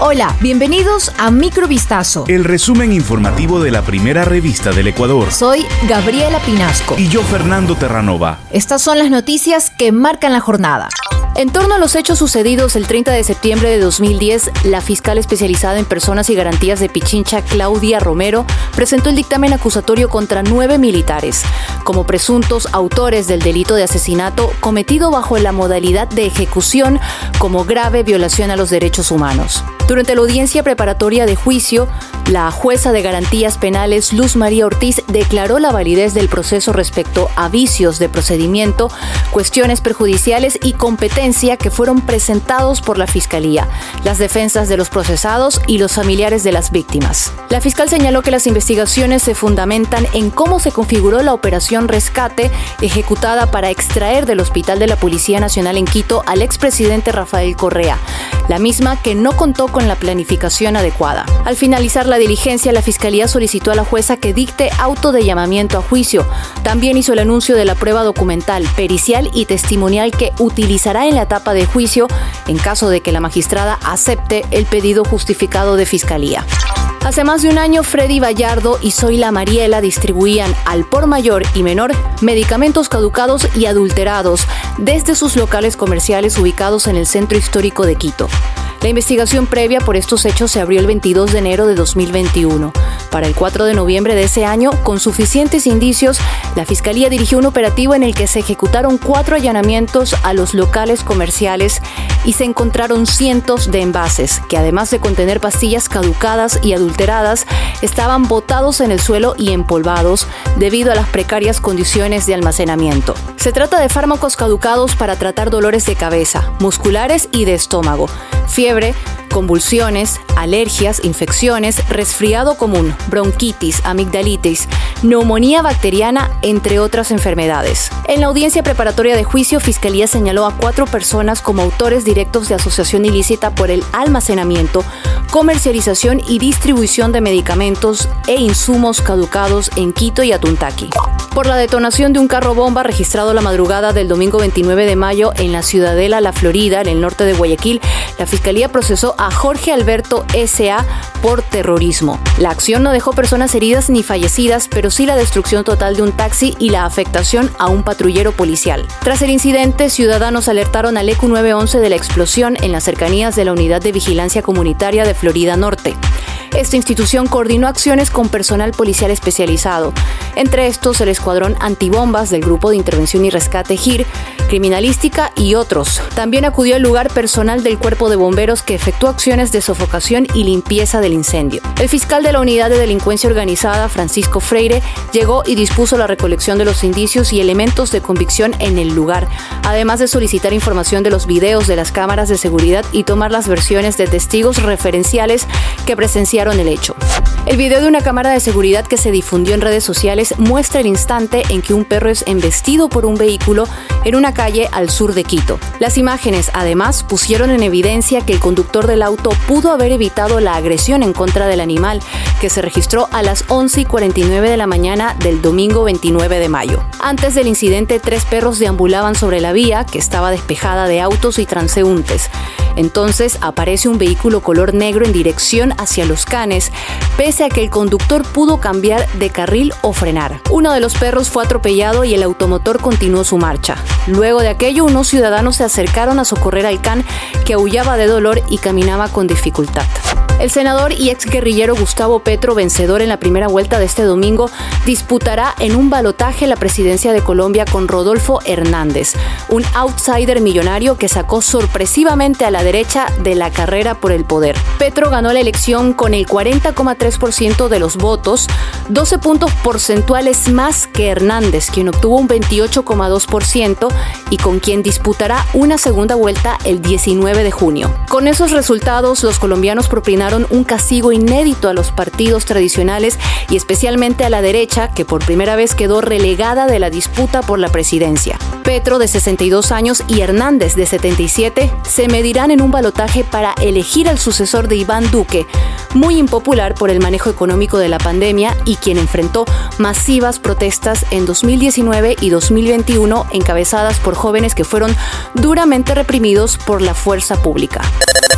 Hola, bienvenidos a Microvistazo. El resumen informativo de la primera revista del Ecuador. Soy Gabriela Pinasco. Y yo, Fernando Terranova. Estas son las noticias que marcan la jornada. En torno a los hechos sucedidos el 30 de septiembre de 2010, la fiscal especializada en personas y garantías de Pichincha, Claudia Romero, presentó el dictamen acusatorio contra nueve militares, como presuntos autores del delito de asesinato cometido bajo la modalidad de ejecución como grave violación a los derechos humanos. Durante la audiencia preparatoria de juicio, la jueza de garantías penales Luz María Ortiz declaró la validez del proceso respecto a vicios de procedimiento, cuestiones perjudiciales y competencia que fueron presentados por la Fiscalía, las defensas de los procesados y los familiares de las víctimas. La fiscal señaló que las investigaciones se fundamentan en cómo se configuró la operación Rescate ejecutada para extraer del Hospital de la Policía Nacional en Quito al expresidente Rafael Correa, la misma que no contó con la planificación adecuada. Al finalizar la diligencia, la Fiscalía solicitó a la jueza que dicte auto de llamamiento a juicio. También hizo el anuncio de la prueba documental, pericial y testimonial que utilizará en la etapa de juicio en caso de que la magistrada acepte el pedido justificado de Fiscalía. Hace más de un año, Freddy Vallardo y Zoila Mariela distribuían al por mayor y menor medicamentos caducados y adulterados desde sus locales comerciales ubicados en el centro histórico de Quito. La investigación previa por estos hechos se abrió el 22 de enero de 2021. Para el 4 de noviembre de ese año, con suficientes indicios, la Fiscalía dirigió un operativo en el que se ejecutaron cuatro allanamientos a los locales comerciales y se encontraron cientos de envases que además de contener pastillas caducadas y adulteradas, estaban botados en el suelo y empolvados debido a las precarias condiciones de almacenamiento. Se trata de fármacos caducados para tratar dolores de cabeza, musculares y de estómago convulsiones, alergias, infecciones, resfriado común, bronquitis, amigdalitis, neumonía bacteriana, entre otras enfermedades. En la audiencia preparatoria de juicio, Fiscalía señaló a cuatro personas como autores directos de asociación ilícita por el almacenamiento, comercialización y distribución de medicamentos e insumos caducados en Quito y Atuntaqui por la detonación de un carro bomba registrado la madrugada del domingo 29 de mayo en la ciudadela La Florida, en el norte de Guayaquil, la Fiscalía procesó a Jorge Alberto S.A. por terrorismo. La acción no dejó personas heridas ni fallecidas, pero sí la destrucción total de un taxi y la afectación a un patrullero policial. Tras el incidente, ciudadanos alertaron al ECU 911 de la explosión en las cercanías de la Unidad de Vigilancia Comunitaria de Florida Norte. Esta institución coordinó acciones con personal policial especializado, entre estos el Escuadrón Antibombas del Grupo de Intervención y Rescate GIR, Criminalística y otros. También acudió al lugar personal del Cuerpo de Bomberos que efectuó acciones de sofocación y limpieza del incendio. El fiscal de la Unidad de Delincuencia Organizada, Francisco Freire, llegó y dispuso la recolección de los indicios y elementos de convicción en el lugar, además de solicitar información de los videos de las cámaras de seguridad y tomar las versiones de testigos referenciales que presenciaron el hecho. El video de una cámara de seguridad que se difundió en redes sociales muestra el instante en que un perro es embestido por un vehículo en una calle al sur de Quito. Las imágenes, además, pusieron en evidencia que el conductor del auto pudo haber evitado la agresión en contra del animal, que se registró a las 11 y 49 de la mañana del domingo 29 de mayo. Antes del incidente, tres perros deambulaban sobre la vía, que estaba despejada de autos y transeúntes. Entonces aparece un vehículo color negro en dirección hacia los canes, pese a que el conductor pudo cambiar de carril o frenar. Uno de los perros fue atropellado y el automotor continuó su marcha. Luego de aquello, unos ciudadanos se acercaron a socorrer al can que aullaba de dolor y caminaba con dificultad. El senador y ex guerrillero Gustavo Petro, vencedor en la primera vuelta de este domingo, disputará en un balotaje la presidencia de Colombia con Rodolfo Hernández, un outsider millonario que sacó sorpresivamente a la derecha de la carrera por el poder. Petro ganó la elección con el 40,3% de los votos, 12 puntos porcentuales más que Hernández, quien obtuvo un 28,2% y con quien disputará una segunda vuelta el 19 de junio. Con esos resultados, los colombianos propinaron un castigo inédito a los partidos tradicionales y especialmente a la derecha, que por primera vez quedó relegada de la disputa por la presidencia. Petro, de 62 años, y Hernández, de 77, se medirán en un balotaje para elegir al sucesor de Iván Duque, muy impopular por el manejo económico de la pandemia y quien enfrentó masivas protestas en 2019 y 2021 encabezadas por jóvenes que fueron duramente reprimidos por la fuerza pública.